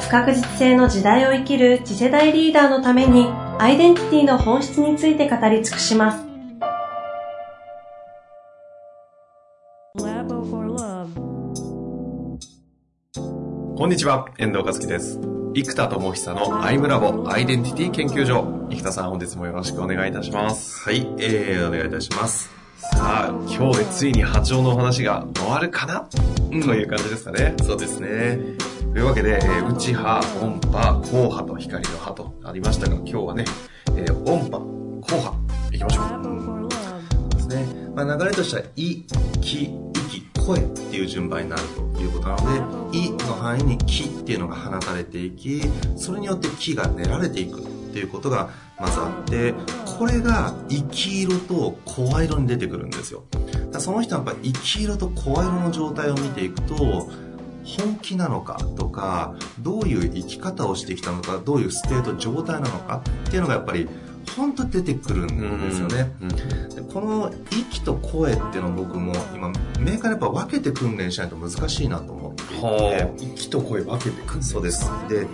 不確実性の時代を生きる次世代リーダーのためにアイデンティティの本質について語り尽くします。こんにちは、遠藤和樹です。生田智久のアイムラボアイデンティティ研究所。生田さん、本日もよろしくお願いいたします。はい、えー、お願いいたします。さあ、今日でついに波長のお話が終わるかな、うん、という感じですかね。そうですね。というわけで、えー、内波、音波、後波と光の波とありましたが、今日はね、えー、音波、後波、いきましょう。ですね。まあ、流れとしては、い、き、息、声っていう順番になるということなので、意の範囲に気っていうのが放たれていき、それによって気が練られていくっていうことがまずあって、これが息色と声色に出てくるんですよ。その人はやっぱ息色と声色の状態を見ていくと、本気なのかとか、どういう生き方をしてきたのか、どういう state 状態なのかっていうのがやっぱり本当出てくるんですよね、うんうん、でこの息と声っていうのを僕も今メーカーやっぱ分けて訓練しないと難しいなと思っていて。息と声分けて訓練。そうです。で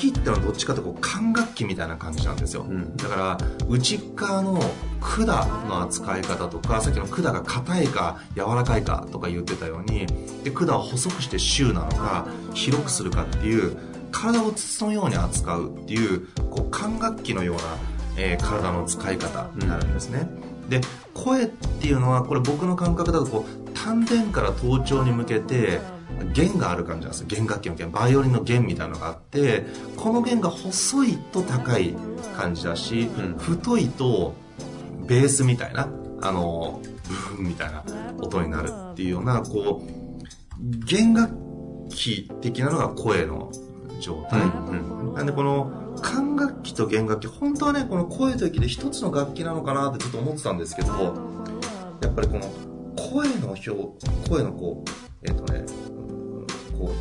息ってのはどっちかというと管楽器みたいな感じなんですよ、うん、だから内側の管の扱い方とかさっきの管が硬いか柔らかいかとか言ってたようにで管を細くして週なのか広くするかっていう体を筒のように扱うっていうこう管楽器のようなえー、体の使い方になるんですね、うん、で声っていうのはこれ僕の感覚だとこう丹田から頭頂に向けて弦がある感じなんです弦楽器の弦。バイオリンの弦みたいなのがあってこの弦が細いと高い感じだし、うん、太いとベースみたいなあのブーンみたいな音になるっていうようなこう弦楽器的なのが声の状態、うん。うん、なんでこの管楽器と弦楽器本当はねこの声と息で一つの楽器なのかなってちょっと思ってたんですけどやっぱりこの声の表声のこうえっ、ー、とねこ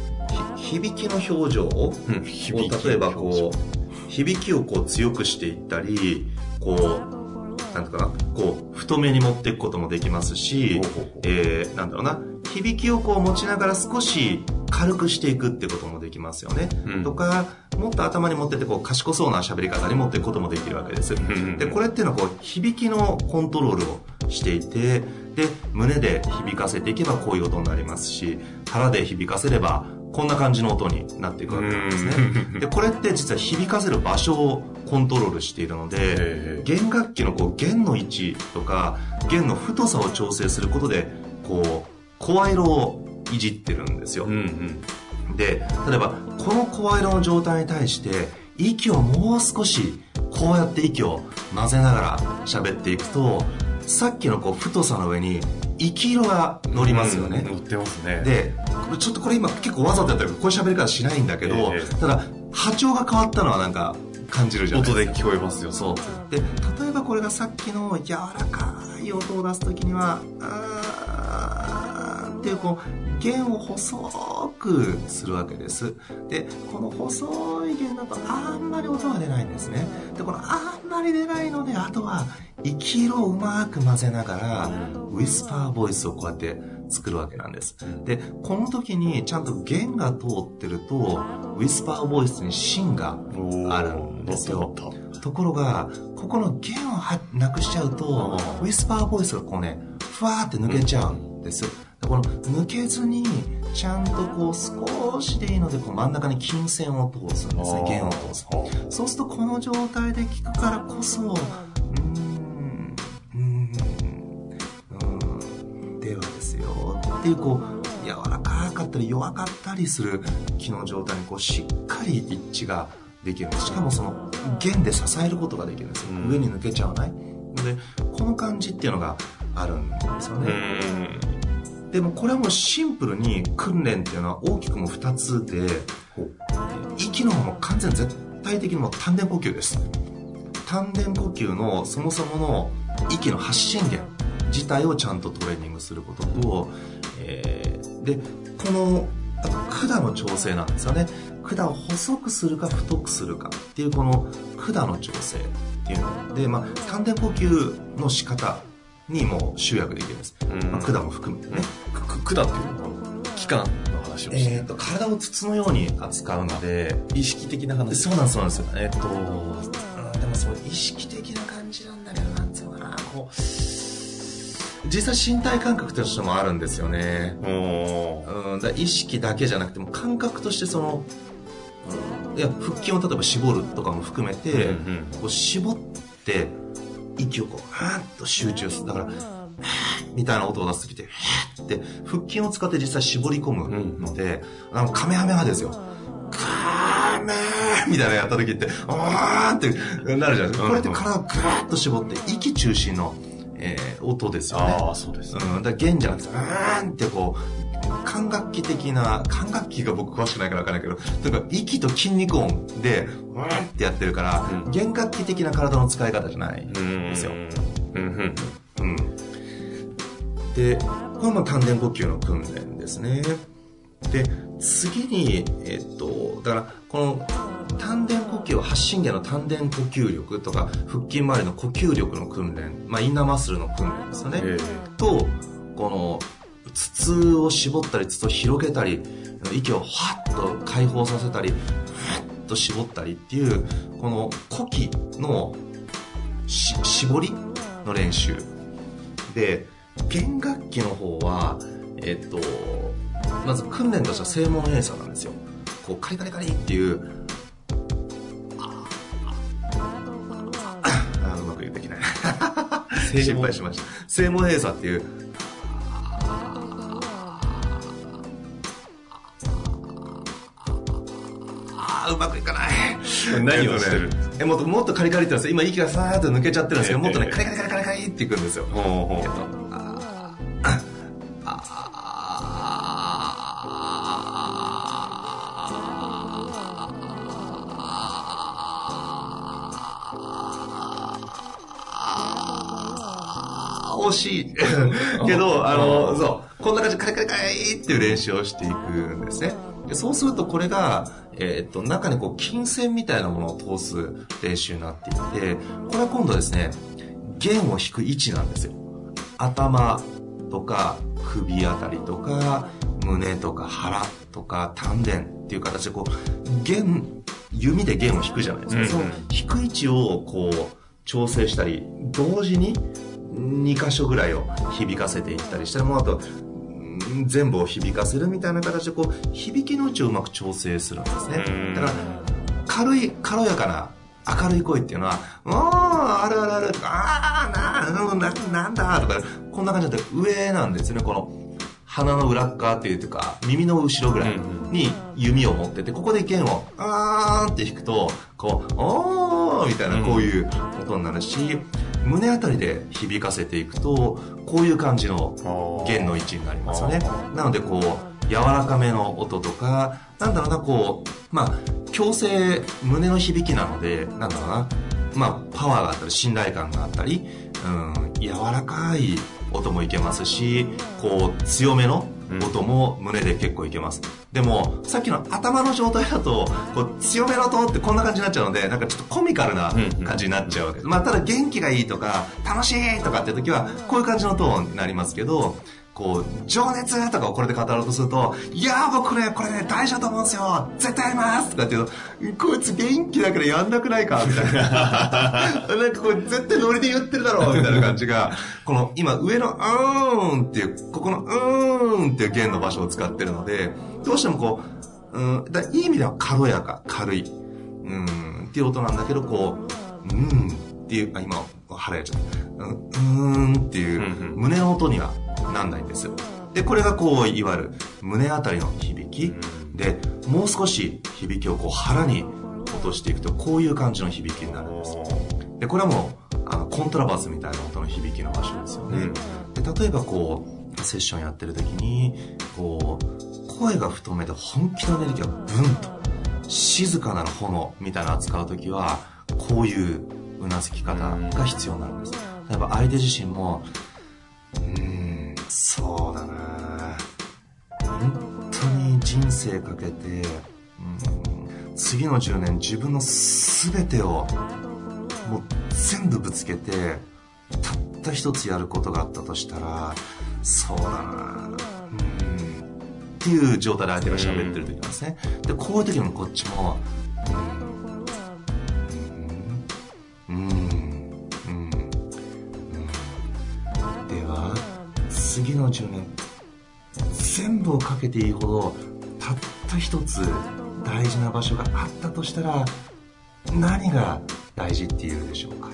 う響きの表情？を、うん、例えばこう響きをこう強くしていったりこうなんていうかなこう太めに持っていくこともできますし、えー、なんだろうな。響きをこう持ちながら少し軽くしていくってこともできますよね。うん、とか、もっと頭に持っててこう賢そうな喋り方に持っていくこともできるわけです。で、これっていうのはこう響きのコントロールをしていて、で、胸で響かせていけばこういう音になりますし、腹で響かせればこんな感じの音になっていくわけなんですね。で、これって実は響かせる場所をコントロールしているので、弦楽器のこう弦の位置とか、弦の太さを調整することで、こう、声色をいじってるんですよ、うんうん、で例えばこの声色の状態に対して息をもう少しこうやって息を混ぜながら喋っていくとさっきのこう太さの上に息色が乗りますよね、うん、乗ってますね。でちょっとこれ今結構わざとやったらこういう喋り方しないんだけど、えー、ただ波長が変わったのはなんか感じるじゃないですか。音で聞こえますよ。そう。で例えばこれがさっきの柔らかい音を出す時にはあーっていうこう弦を細くするわけです。でこの細い弦だとあんまり音が出ないんですね。でこのあんまり出ないのであとは息色をうまく混ぜながらウィスパーボイスをこうやって作るわけなんです。でこの時にちゃんと弦が通ってるとウィスパーボイスに芯があるんですよ。ところがここの弦をなくしちゃうとウィスパーボイスがこうねふわーって抜けちゃう。んです、この抜けずにちゃんとこう少しでいいのでこう真ん中に金線を通すんですね。弦を通す。そうするとこの状態で聞くからこそうん。うん。うん。ではですよ。っていうこう柔らかかったり弱かったりする気の状態にこうしっかり一致ができるしかもその弦で支えることができるんですよ、上に抜けちゃわない？のでこの感じっていうのがあるんですよねでもこれはもうシンプルに訓練っていうのは大きくも2つで息の方も完全絶対的にもう丹田呼吸です。丹田呼吸のそもそもの息の発信源自体をちゃんとトレーニングすることと、えー、でこのあと管の調整なんですよね。管を細くするか太くするかっていうこの管の調整っていうの。で、まあ、丹田呼吸の仕方にも集約できるんです、まあ、管も含めてね管っていうのは器官の話をして。えー、と体を筒のように扱うので。意識的な話。そうなんですそうなんです。えっ、とでもそう意識的な感じなんだけどなんていうのかなこう。実際身体感覚としてもあるんですよね。うんだ意識だけじゃなくても感覚としてその、うん、いや腹筋を例えば絞るとかも含めて、うんうん、こう絞って息をこうはーっと集中する。だから みたいな音を出す時ってって腹筋を使って実際絞り込むので、うん、あのカメハメハですよカメみたいなやった時ってあーってなるじゃないですかこれって体をグーッと絞って息中心のえー、音ですよね。ああ、そうです、ね。うん。だ弦じゃなくて、うーんってこう、管楽器的な、管楽器が僕詳しくないからわからないけど、というか息と筋肉音で、うーんってやってるから、うん、弦楽器的な体の使い方じゃないんですよ。うん。うん。で、これも丹田呼吸の訓練ですね。で、次に、えっと、だから、この、丹田呼吸発信源の丹田呼吸力とか腹筋周りの呼吸力の訓練、まあ、インナーマッスルの訓練ですよね、とこの筒を絞ったり筒を広げたり息をハッと解放させたりふっと絞ったりっていうこの呼気の絞りの練習。で弦楽器の方はえっとまず訓練としては正門閉鎖なんですよ。こうカリカリカリっていう心配しました。正門閉鎖っていう、ああ、うまくいかない。何をしてる？えもっともっとカリカリって今息がさーっと抜けちゃってるんですけど、もっとね、カリカリカリカリカリっていくんですよ。えっと惜しい。けど、あの、そう、こんな感じでカリカリカリっていう練習をしていくんですね。でそうするとこれが、えー、っと、中にこう、金線みたいなものを通す練習になっていて、これは今度ですね、弦を弾く位置なんですよ。頭とか首あたりとか胸とか腹とか丹田っていう形でこう弦弓で弦を弾くじゃないですか、うんうん、その弾く位置をこう調整したり同時に2箇所ぐらいを響かせていったりしてもあと全部を響かせるみたいな形でこう響きの位置をうまく調整するんですね。だから軽い軽やかな明るい声っていうのは「おーあるあるある」とか「ああなななんだ」とかこんな感じで上なんですよね。この鼻の裏側っていうか耳の後ろぐらいに弓を持っててここで弦を「あー」って弾くとこう「おー」みたいなこういう音になるし胸あたりで響かせていくとこういう感じの弦の位置になりますよね。なのでこう柔らかめの音とかなんだろうなこうまあ強制胸の響きなのでなんだろうなまあパワーがあったり信頼感があったりうん柔らかい音もいけますしこう強めの音も胸で結構いけます、でもさっきの頭の状態だとこう強めの音ってこんな感じになっちゃうのでなんかちょっとコミカルな感じになっちゃう。わけです、まあただ元気がいいとか楽しいとかっていう時はこういう感じのトーンになりますけどこう、情熱とかをこれで語ろうとすると、いやー僕ね、これね、大事だと思うんですよ。絶対やります。とかって言うと、こいつ元気だからやんなくないか？みたいな。なんかこれ絶対ノリで言ってるだろう。みたいな感じが、この今上のうーんっていう、ここのうーんっていう弦の場所を使ってるので、どうしてもこう、うん、だいい意味では軽やか、軽い、うん、っていう音なんだけど、こう、うんっていう、あ、今、腹やっちゃった。うーんっていう、胸の音にはなんないんです。でこれがこういわゆる胸あたりの響き、でもう少し響きをこう腹に落としていくとこういう感じの響きになるんです。でこれはもうあのコントラバスみたいな音の響きの場所ですよね、で例えばこうセッションやってる時にこう声が太めで本気のエネルギーがブンと静かなる炎みたいな扱う時はこういううなずき方が必要になるんですやっぱ相手自身もうーんそうだな。本当に人生かけて、うん、次の10年自分の全てをもう全部ぶつけてたった一つやることがあったとしたらそうだな。うん。っていう状態で相手が喋ってる時なんですね。でこういう時もこっちもの10年全部をかけていいほどたった一つ大事な場所があったとしたら何が大事っていうでしょうか。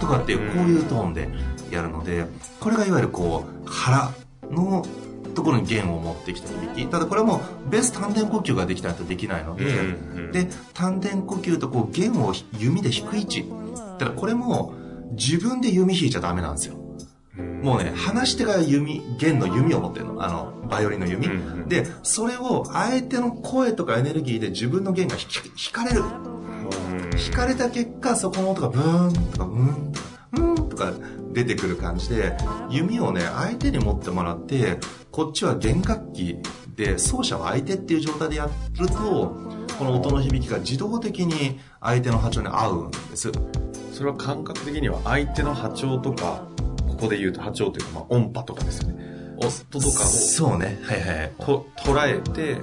とかっていうこういうトーンでやるのでこれがいわゆるこう腹のところに弦を持ってきた響き。ただこれはもうベース丹田呼吸ができないとできないので、で丹田呼吸とこう弦を弓で引く位置。だからこれも自分で弓引いちゃダメなんですよもうね、話し手が弓、弦の弓を持ってるの。あの、バイオリンの弓。で、それを相手の声とかエネルギーで自分の弦が引引かれる。引かれた結果、そこの音がブーンとか、ブーンとか、うーんとか出てくる感じで、弓をね、相手に持ってもらって、こっちは弦楽器で、奏者は相手っていう状態でやると、この音の響きが自動的に相手の波長に合うんです。それは感覚的には相手の波長とか、ここで言うと波長というか、まあ、音波とかですよね。音とかをそうね。はいはい。と捉えて、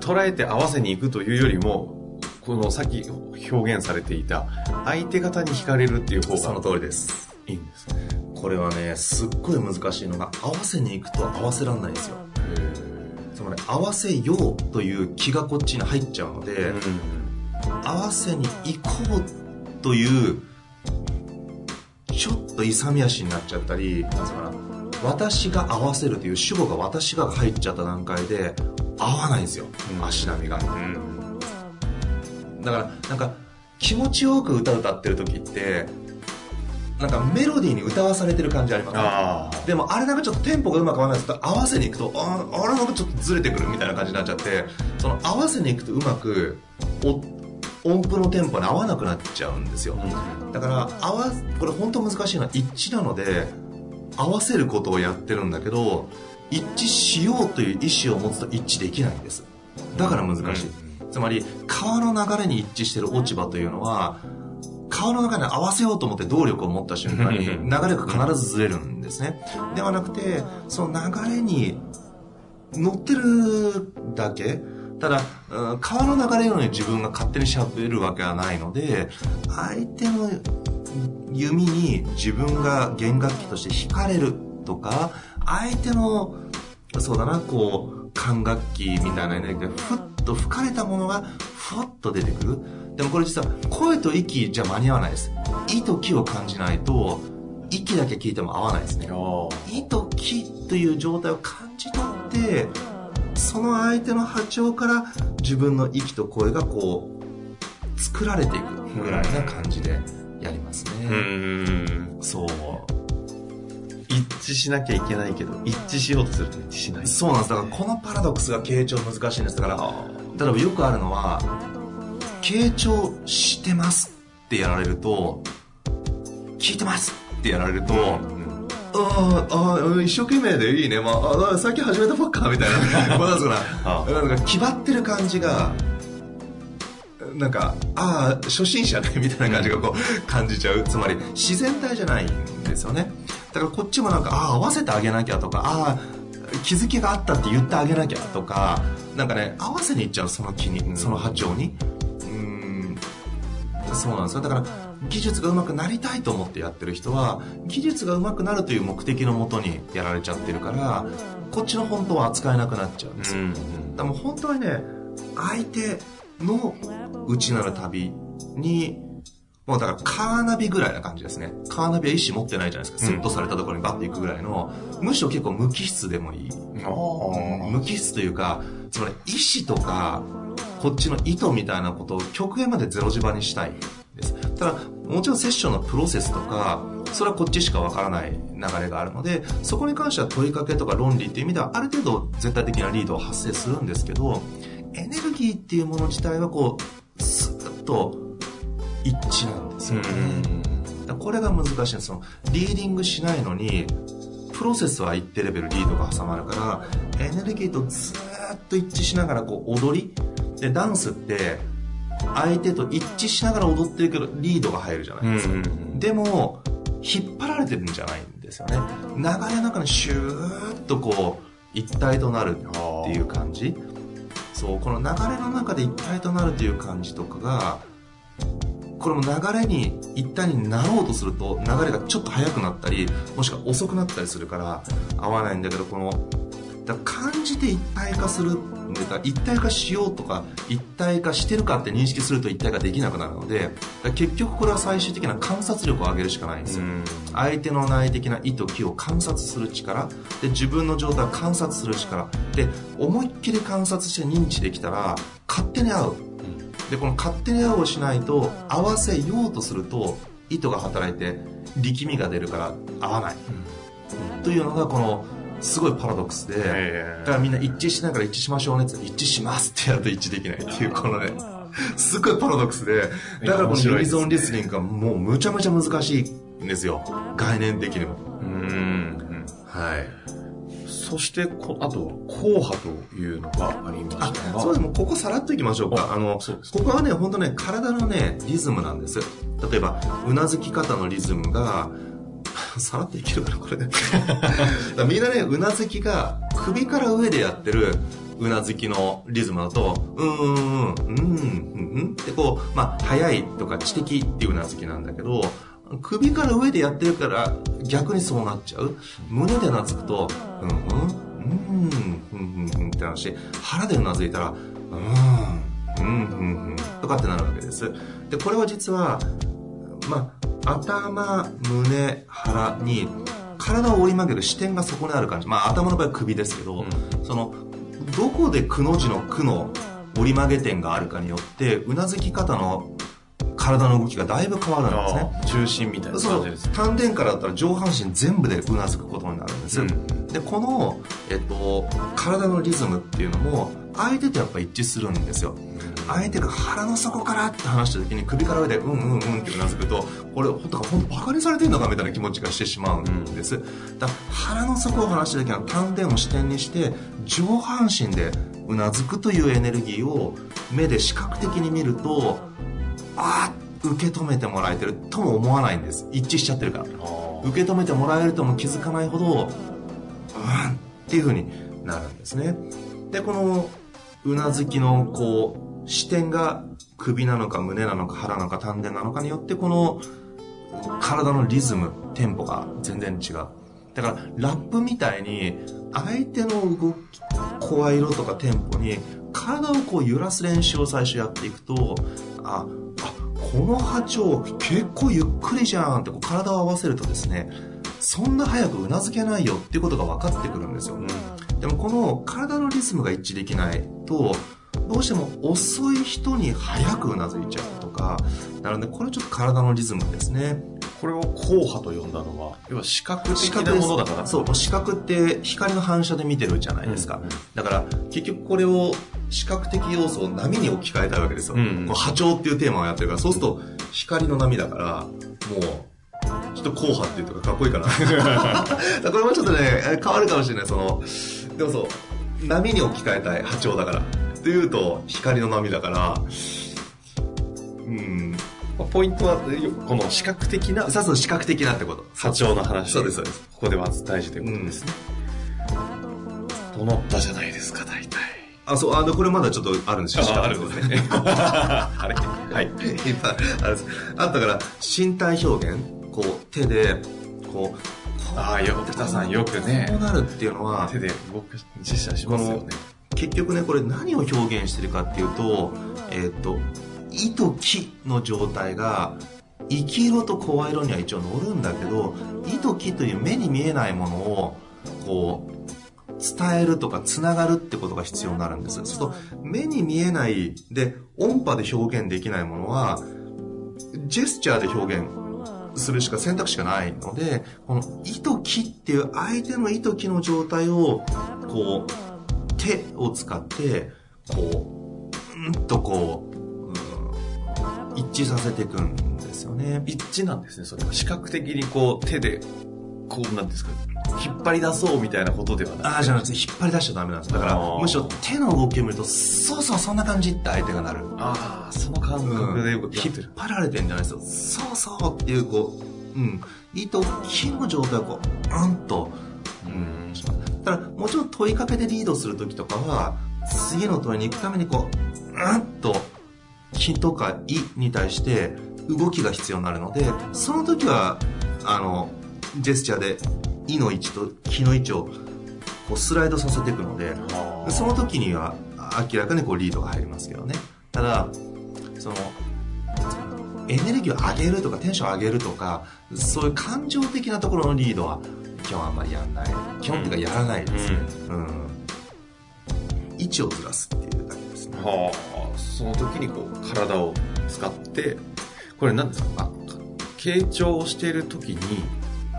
捉えて合わせに行くというよりも、このさっき表現されていた、相手方に惹かれるっていう方そのが通りです。いいんですね。これはね、すっごい難しいのが、合わせに行くと合わせらんないんですよ。つまり、合わせようという気がこっちに入っちゃうので、合わせに行こうという、ちょっと勇み足になっちゃったり、なんつうかな、私が合わせるという主語が私が入っちゃった段階で、合わないんですよ、足並みが。だから、なんか、気持ちよく歌歌ってる時って、なんかメロディーに歌わされてる感じあります。ねあ。でもあれなんかちょっとテンポがうまく合わないと合わせに行くとああれなんかちょっとずれてくるみたいな感じになっちゃってその合わせに行くとうまくお音符のテンポに合わなくなっちゃうんですよ、だから合わこれ本当難しいのは一致なので合わせることをやってるんだけど一致しようという意思を持つと一致できないんです。だから難しい、つまり川の流れに一致してる落ち葉というのは川の中に合わせようと思って動力を持った瞬間に流れが必ずずれるんですね。ではなくてその流れに乗ってるだけただ、うん川の流れのように自分が勝手に喋るわけはないので相手の弓に自分が弦楽器として弾かれるとか相手のそうだなこう管楽器みたいなエネルギーがふっと吹かれたものがふわっと出てくる。でもこれ実は声と息じゃ間に合わないです。意と気を感じないと息だけ聞いても合わないですね。意と気という状態を感じ取ってその相手の波長から自分の息と声がこう作られていくぐらいな感じでやりますうね、ん。そう一致しなきゃいけないけど、一致しようとすると一致しない。そうなんですだからこのパラドックスが傾聴難しいんですだから例えばよくあるのは傾聴してますってやられると聞いてますってやられると、あーあー、一生懸命でいいね。まあ、あ最近始めたばっか、みたいな。まあなんかあな。なんか、気張ってる感じが、なんか、ああ、初心者ね、みたいな感じがこう、感じちゃう。つまり、自然体じゃないんですよね。だからこっちもなんか、ああ、合わせてあげなきゃとか、ああ、気づきがあったって言ってあげなきゃとか、なんかね、合わせにいっちゃう、その気に、その波長に。うーん、そうなんですよ。だから、技術が上手くなりたいと思ってやってる人は、技術が上手くなるという目的のもとにやられちゃってるから、こっちの本当は扱えなくなっちゃうんですよ。だからもう本当はね、相手の内なる旅に、もうだからカーナビぐらいな感じですね。カーナビは意思持ってないじゃないですか。セットされたところにバッて行くぐらいの、むしろ結構無機質でもいい。無機質というか、つまり意思とか、こっちの意図みたいなことを極限までゼロ磁場にしたいです。ただ、もちろんセッションのプロセスとか、それはこっちしかわからない流れがあるので、そこに関しては問いかけとか論理っていう意味では、ある程度絶対的なリードは発生するんですけど、エネルギーっていうもの自体はこう、スーッと一致なんですよね。これが難しいんですよ。リーディングしないのに、プロセスは一定レベルリードが挟まるから、エネルギーとずっと一致しながらこう踊り、で、ダンスって、相手と一致しながら踊ってるけど、リードが入るじゃないですか。でも、引っ張られてるんじゃないんですよね。流れの中にシューッとこう、一体となるっていう感じ。そう、この流れの中で一体となるという感じとかが、これも流れに一体になろうとすると流れがちょっと速くなったりもしくは遅くなったりするから合わないんだけどこのだ感じて一体化する一体化しようとか一体化してるかって認識すると一体化できなくなるので結局これは最終的な観察力を上げるしかないんですよ。相手の内的な意と気を観察する力で自分の状態を観察する力で思いっきり観察して認知できたら勝手に合う。でこの勝手に合うをしないと合わせようとすると意図が働いて力みが出るから合わない、うん、というのがこのすごいパラドックスで、だからみんな一致しながら一致しましょうねって一致しますってやると一致できないっていうこのねすごいパラドックスでだからこのユニゾンリスニングがもうむちゃむちゃ難しいんですよ概念的にもうんはいそしてこ、あと、硬派というのがありますが。そうです。もここさらっといきましょうか。あの、ここはね、本当ね、体のね、リズムなんです。例えば、うなずき方のリズムが、さらっといけるかな、これで。みんなね、うなずきが首から上でやってるうなずきのリズムだと、うーん、うん、うん、うんってこう、まあ、早いとか知的っていううなずきなんだけど、首から上でやってるから逆にそうなっちゃう。胸でうなずくと、うん、うん、うん、うん、うん、って話。腹でうなずいたら、うん、うん、うん、うん、とかってなるわけです。で、これは実は、まあ、頭、胸、腹に、体を折り曲げる視点がそこにある感じ。まあ、頭の場合は首ですけど、うん、その、どこでくの字のくの折り曲げ点があるかによって、うなずき方の体の動きがだいぶ変わるんですね。中心みたいな感じです丹田からだったら上半身全部でうなずくことになるんです、うん、でこの、えっと、体のリズムっていうのも相手とやっぱ一致するんですよ相手が腹の底からって話した時に首から上でうんうんうんってうなずくとこれ本当本当バカにされてんのかみたいな気持ちがしてしまうんです、だ腹の底を話した時は丹田を視点にして上半身でうなずくというエネルギーを目で視覚的に見るとあ受け止めてもらえてるとも思わないんです。一致しちゃってるから。受け止めてもらえるとも気づかないほどうんっていうふうになるんですね。でこのうなずきのこう視点が首なのか胸なのか腹なのか丹田なのかによってこの体のリズムテンポが全然違う。だからラップみたいに相手の動き声色とかテンポに体をこう揺らす練習を最初やっていくとああこの波長結構ゆっくりじゃんってこう体を合わせるとですねそんな早くうなずけないよっていうことが分かってくるんですよ、うん、でもこの体のリズムが一致できないとどうしても遅い人に早くうなずいちゃうとかなのでこれちょっと体のリズムですね。これを硬派と呼んだのは要は視覚的なものだから。そう視覚って光の反射で見てるじゃないですか、うんうん、だから結局これを視覚的要素を波に置き換えたいわけですよ、うんうん、こ波長っていうテーマをやってるからそうすると光の波だからもうちょっと硬派っていうとかかっこいいかな。これもちょっとね変わるかもしれない。そのでもそう波に置き換えたい波長だからっていうと光の波だからうんポイントはこの視覚的なそうそう視覚的なってこと波長の話そうですそうですここでまず大事ということですね、うん、整ったじゃないですか大体あ、そう、あの、これまだちょっとあるんですよ。あ、あるんですね。あ れはい。いっぱいあるあったから、身体表現、こう、手で、こう、ああ、よ、北さんよくね。こうなるっていうのは、手で僕、実写しますよね。結局ね、これ何を表現してるかっていうと、えー、と、意と気の状態が、生き色と声色には一応乗るんだけど、意と気という目に見えないものを、こう、伝えるとかつながるってことが必要になるんです。そうすると、目に見えないで音波で表現できないものは、ジェスチャーで表現するしか選択肢がないので、この意と気っていう相手の意と気の状態を、こう、手を使って、こう、ーんとこう、うん一致させていくんですよね。一致なんですね、それは。視覚的にこう、手で、こう、なんですか、引っ張り出そうみたいなことではない。ああ、じゃなくて引っ張り出しちゃダメなんです。だからむしろ手の動きを見ると、そうそう、そんな感じって相手がなる。ああ、その感覚で動き引っ張られてるんじゃないですよ。そうそうっていう、こう、うん。意と木の状態をこう、うんと、うん。ただ、もちろん問いかけでリードするときとかは、次の問いに行くためにこう、うんと、木とか意に対して動きが必要になるので、その時は、あの、ジェスチャーで、意の位置と木の位置をこうスライドさせていくので、その時には明らかにこうリードが入りますけどね。ただ、その、エネルギーを上げるとかテンションを上げるとか、そういう感情的なところのリードは基本あんまりやんない。基本っていうかやらないですね。うん。位置をずらすっていうだけですね。はあ、その時にこう、体を使って、これ何ですか？あ傾聴をしている時に、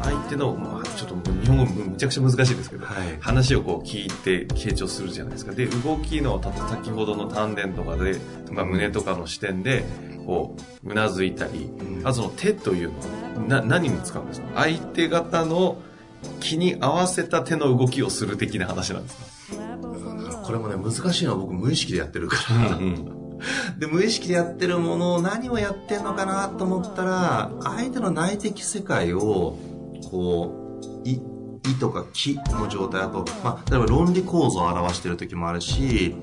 相手の、まあ、ちょっと日本語むちゃくちゃ難しいですけど、はい話をこう聞いて傾聴するじゃないですか。で、動きの、た先ほどの丹田とかで、とか胸とかの視点で、こう、うなずいたり、あとその手というのは、な、何に使うんですか？相手方の気に合わせた手の動きをする的な話なんですか？これもね、難しいのは僕無意識でやってるから。で、無意識でやってるものを何をやってんのかなと思ったら、相手の内的世界を、こう、い、意とか気の状態、あと、まあ、例えば論理構造を表してる時もあるし、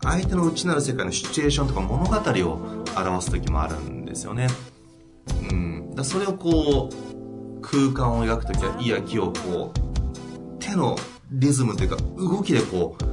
相手の内なる世界のシチュエーションとか物語を表す時もあるんですよね。うん。だそれをこう、空間を描く時は、意や気をこう、手のリズムというか動きでこう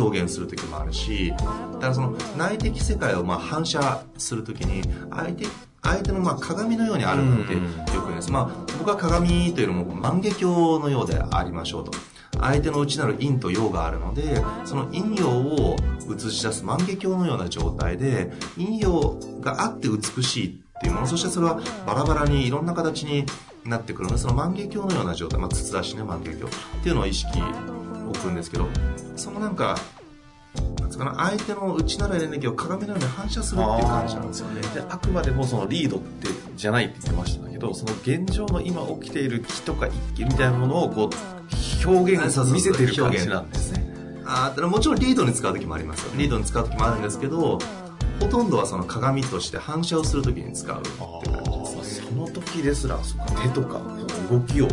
表現する時もあるしだからその内的世界をまあ反射する時に相手相手のまあ鏡のようにあるのってよく言うんです、まあ、僕は鏡というのも万華鏡のようでありましょうと相手の内なる陰と陽があるのでその陰陽を映し出す万華鏡のような状態で陰陽があって美しいっていうものそしてそれはバラバラにいろんな形になってくるのでその万華鏡のような状態、まあ、筒出しね万華鏡っていうのを意識置くんですけどそのなんかかな相手の内なるエネルギーを鏡のように反射するっていう感じなんですよね。であくまでもそのリードってじゃないって言ってましたけどその現状の今起きている気とか一気みたいなものをこう表現見せてる感じなんですね。あーただもちろんリードに使う時もありますよリードに使う時もあるんですけどほとんどはその鏡として反射をする時に使うって感じですね。その時ですらそっか手とか動きを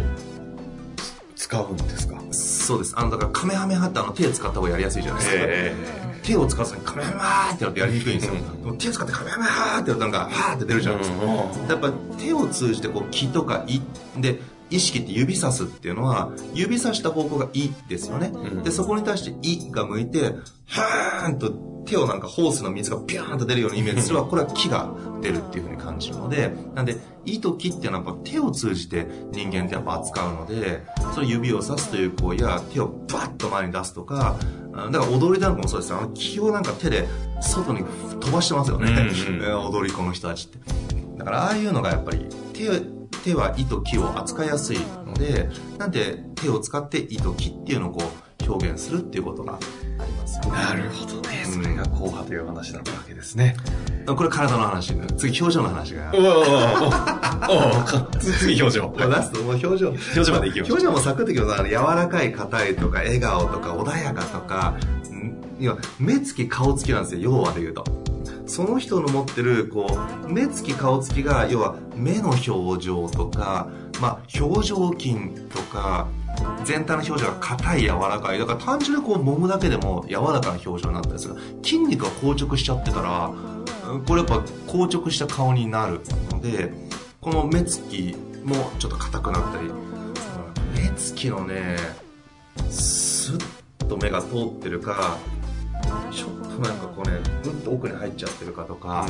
使うんですか？そうです。あのだからカメハメハってあの手使った方がやりやすいじゃないですか、手を使わずにカメハメハってやるとやりにくいんですよ、手使ってカメハメハってやるとなんかハーって出るじゃないですか、やっぱ手を通じてこう気とか意で意識って指さすっていうのは指さした方向が「い」ですよね、ん。でそこに対して「い」が向いてはーんと手をなんかホースの水がビャーンと出るようなイメージすればこれは気が出るっていうふうに感じるのでなんで「い」と「気」っていうのはやっぱ手を通じて人間ってやっぱ扱うのでその指をさすという行為や手をバッと前に出すとかあだから踊りなんかもそうですよ。あの気をなんか手で外に飛ばしてますよね、踊り子の人たちって。だからああいうのがやっぱり手手は意と気を扱いやすいのでなんで手を使って意と気っていうのをこう表現するっていうことがなるほどね。それが硬派という話だったわけですね。これ体の話ね。次表情の話が。次表情。ラストもう表情。表情まで行きましょう。表情もサクッといきます柔らかい硬いとか笑顔とか穏やかとか。ん。いや目つき顔つきなんですよ。要はで言うとその人の持ってるこう目つき顔つきが要は目の表情とか、まあ、表情筋とか全体の表情が硬い柔らかい。だから単純にこう揉むだけでも柔らかな表情になったりする。筋肉が硬直しちゃってたらこれやっぱ硬直した顔になるのでこの目つきもちょっと硬くなったり目つきのねスッと目が通ってるかちょっとなんかこうねぐっと奥に入っちゃってるかとか、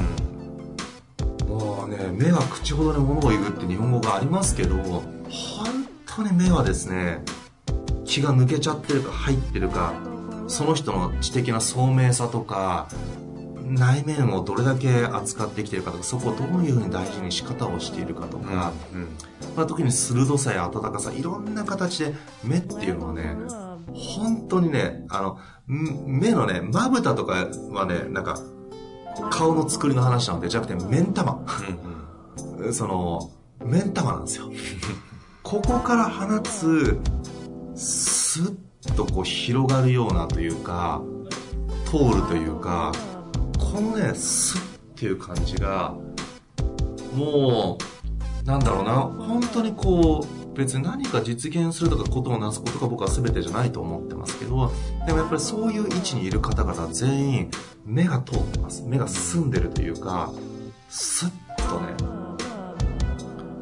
もうね目は口ほどに物を言うって日本語がありますけど本当に目はですね気が抜けちゃってるか入ってるかその人の知的な聡明さとか内面をどれだけ扱ってきているかとかそこをどういうふうに大事に仕方をしているかとか、まあ、特に鋭さや温かさいろんな形で目っていうのはね本当にねあのん目のねまぶたとかはねなんか顔の作りの話なので、じゃなくて、目ん玉。その、目ん玉なんですよ。ここから放つ、スッとこう広がるようなというか、通るというか、このね、スッっていう感じが、もう、なんだろうな、本当にこう、別に何か実現するとかことをなすことが僕は全てじゃないと思ってますけど、でもやっぱりそういう位置にいる方々全員、目が通ってます。目が澄んでるというか、スッとね、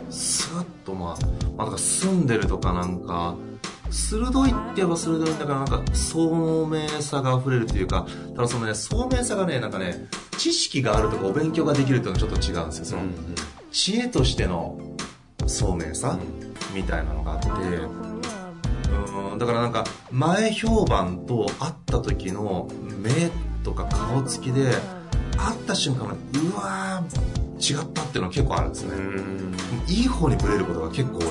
スッとまあ、まあ、だから澄んでるとかなんか、鋭いって言えば鋭いんだからなんか聡明さが溢れるというか、ただそのね、聡明さがね、なんかね、知識があるとかお勉強ができるっていうのはちょっと違うんですよ。その、知恵としての聡明さ、みたいなのがあって、うん、だからなんか前評判と会った時の目とか顔つきで、会った瞬間に、うわー、違ったっていうのは結構あるんですよね。うん。いい方にブレることが結構多い。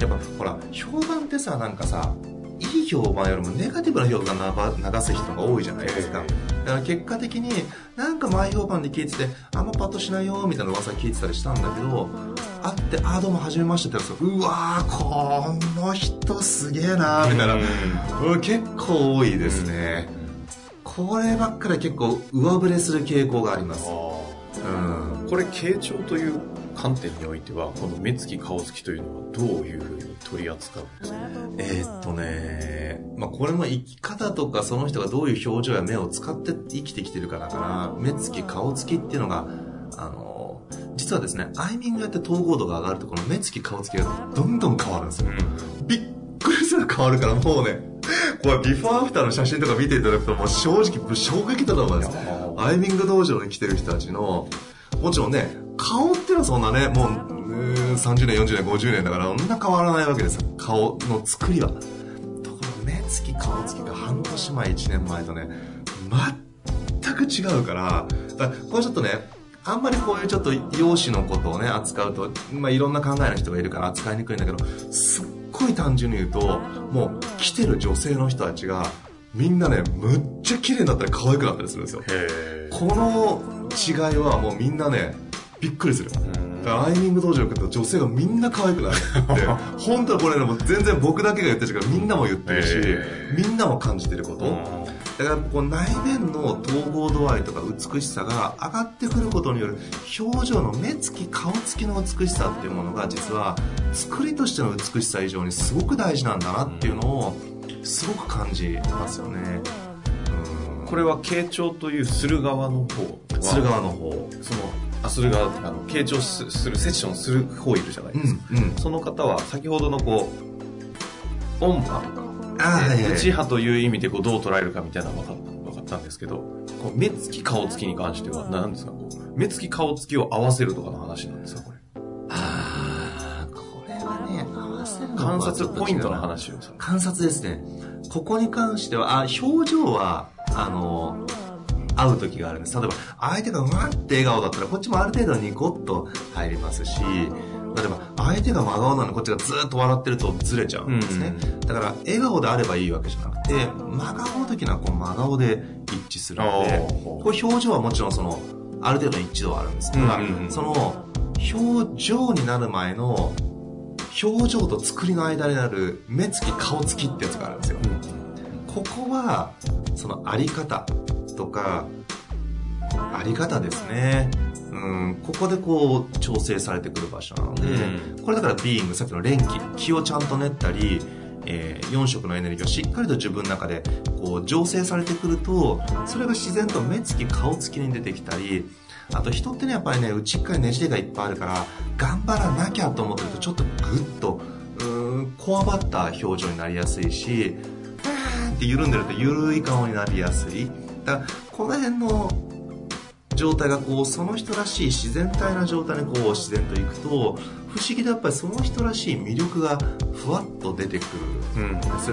やっぱほら、評判ってさ、なんかさ、いい評判よりもネガティブな評価が流す人が多いじゃないですか。だから結果的に、なんか前評判で聞いてて、あんまパッとしないよ、みたいな噂聞いてたりしたんだけど、会って、あーどうも初めましてって言ったら、うわー、この人すげえなー、みたいな、うん結構多いですね。こればっかりは結構上振れする傾向があります。うん。これ傾聴という観点においてはこの目つき顔つきというのはどういうふうに取り扱うんですか？えーっとね、まあ、これも生き方とかその人がどういう表情や目を使って生きてきてるかだから、目つき、顔つきっていうのが、あの、実はですね、アイミングやって統合度が上がるとこの目つき、顔つきがどんどん変わるんですよ。びっくりする変わるからもうね、これビフォーアフターの写真とか見ていただくともう正直衝撃だと思います。アイミング道場に来てる人たちの、もちろんね、顔っていうのはそんなね、もう、うーん30年、40年、50年だから、そんな変わらないわけですよ。顔の作りは。ところが目つき、顔つきが半年前、1年前とね、全く違うから、だからこれちょっとね、あんまりこういうちょっと容姿のことをね、扱うと、まあ、いろんな考えの人がいるから扱いにくいんだけど、すっごい単純に言うと、もう来てる女性の人たちが、みんなね、むっちゃ綺麗になったり可愛くなったりするんですよ。へこの違いはもうみんなね、びっくりする。アイミング道場に来ると女性がみんな可愛くなるって、本当はこれね、もう全然僕だけが言ってるけど、みんなも言ってるしへ、みんなも感じてること。だからこう内面の統合度合いとか美しさが上がってくることによる表情の目つき顔つきの美しさっていうものが実は作りとしての美しさ以上にすごく大事なんだなっていうのをすごく感じますよね。うんこれは傾聴というする側の方はする側の方。そのあする側あの傾聴すするセッションする方いるじゃないですか、うんうん。その方は先ほどのこう音波とかあーはいはい内波という意味でこうどう捉えるかみたいなのが分かった分かったんですけどこう目つき顔つきに関しては何ですかこう目つき顔つきを合わせるとかの話なんですかこれあーこれはね、合わせる観察ポイントの話をさ観察ですね。ここに関しては、あ、表情は、あの、会う時があるんです。例えば、相手がうわって笑顔だったら、こっちもある程度ニコッと入りますし、例えば、相手が真顔なのにこっちがずっと笑ってるとずれちゃうんですね。だから、笑顔であればいいわけじゃなくて、真顔の時にはこう真顔で一致するので、これ表情はもちろんその、ある程度の一致度はあるんですが、うんうんうんその、表情になる前の、表情と作りの間になる目つき顔つきってやつがあるんですよ。ここは、そのあり方とか、あり方ですね。うん、ここでこう調整されてくる場所なので、うんこれだからビーイング、さっきの連気、気をちゃんと練ったり、え4色のエネルギーをしっかりと自分の中でこう醸成されてくると、それが自然と目つき、顔つきに出てきたり、あと人ってね、やっぱりね、内っ側にねじれがいっぱいあるから、頑張らなきゃと思ってると、ちょっとグッと、うーん、こわばった表情になりやすいし、うーんって緩んでると緩い顔になりやすい。だから、この辺の状態がこう、その人らしい自然体な状態にこう、自然と行くと、不思議でやっぱりその人らしい魅力がふわっと出てくるんです。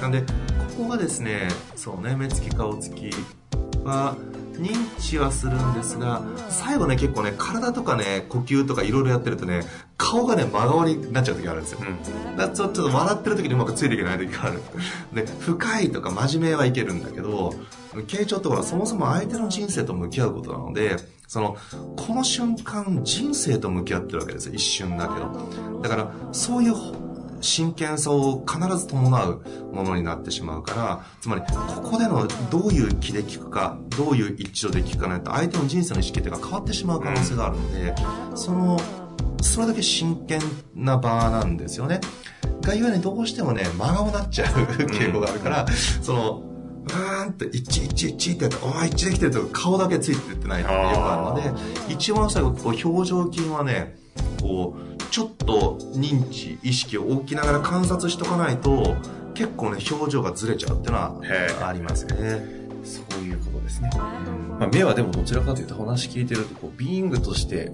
なんで、ここがですね、そうね、目つき顔つきは、認知はするんですが、最後ね、結構ね、体とかね、呼吸とかいろいろやってるとね、顔がね、真顔になっちゃう時があるんですよ。うん、だちょっと笑ってる時にうまくついていけない時がある。で、深いとか真面目はいけるんだけど、傾聴ってほら、そもそも相手の人生と向き合うことなので、その、この瞬間、人生と向き合ってるわけですよ。一瞬だけど。だから、そういう真剣さを必ず伴うものになってしまうから、つまり、ここでのどういう気で聞くか、どういう一致度で聞くかないと、相手の人生の意思決定が変わってしまう可能性があるので、その、それだけ真剣な場なんですよね。がゆえにどうしてもね、真顔になっちゃう傾向があるから、その、うーんって、一一一ってやって、お前一できてると顔だけついてってないっていうのがあるので、一番最後、こう表情筋はね、こう、ちょっと認知、意識を置きながら観察しとかないと、結構ね、表情がずれちゃうっていうのはありますね。そういうことですね。まあ、目はでもどちらかというと話聞いてると、こう、ビーイングとして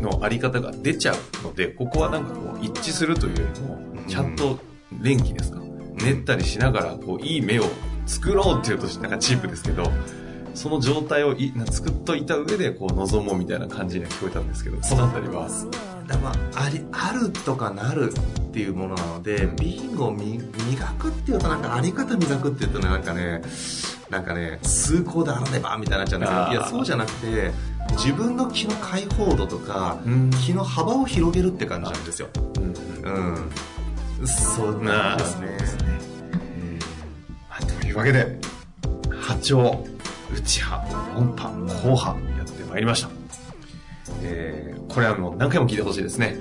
のあり方が出ちゃうので、ここはなんかこう、一致するというよりも、ちゃんと連気ですか、練ったりしながら、こう、いい目を作ろうっていうと、なんかチープですけど、その状態をい作っといた上で、こう、望もうみたいな感じには聞こえたんですけど、そのあたりは？だまあ、あり、あるとかなるっていうものなので、ビンゴを磨くっていうとなんかあり方磨くっていうとね、なんかね、なんかね、崇高であらねばみたいになっちゃうんだけど、いや、そうじゃなくて、自分の気の開放度とか、うん、気の幅を広げるって感じなんですよ。うん。うん。そうなんですね。まあ、というわけで、波長、内波、音波、後波、やってまいりました。えー、これはもう何回も聞いてほしいですね。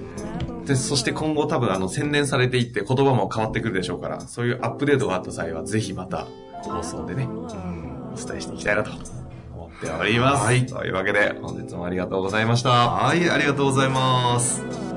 で、そして今後多分あの洗練されていって言葉も変わってくるでしょうから、そういうアップデートがあった際はぜひまた放送でね、うん、お伝えしていきたいなと思っております。はい。というわけで本日もありがとうございました。はい、ありがとうございます。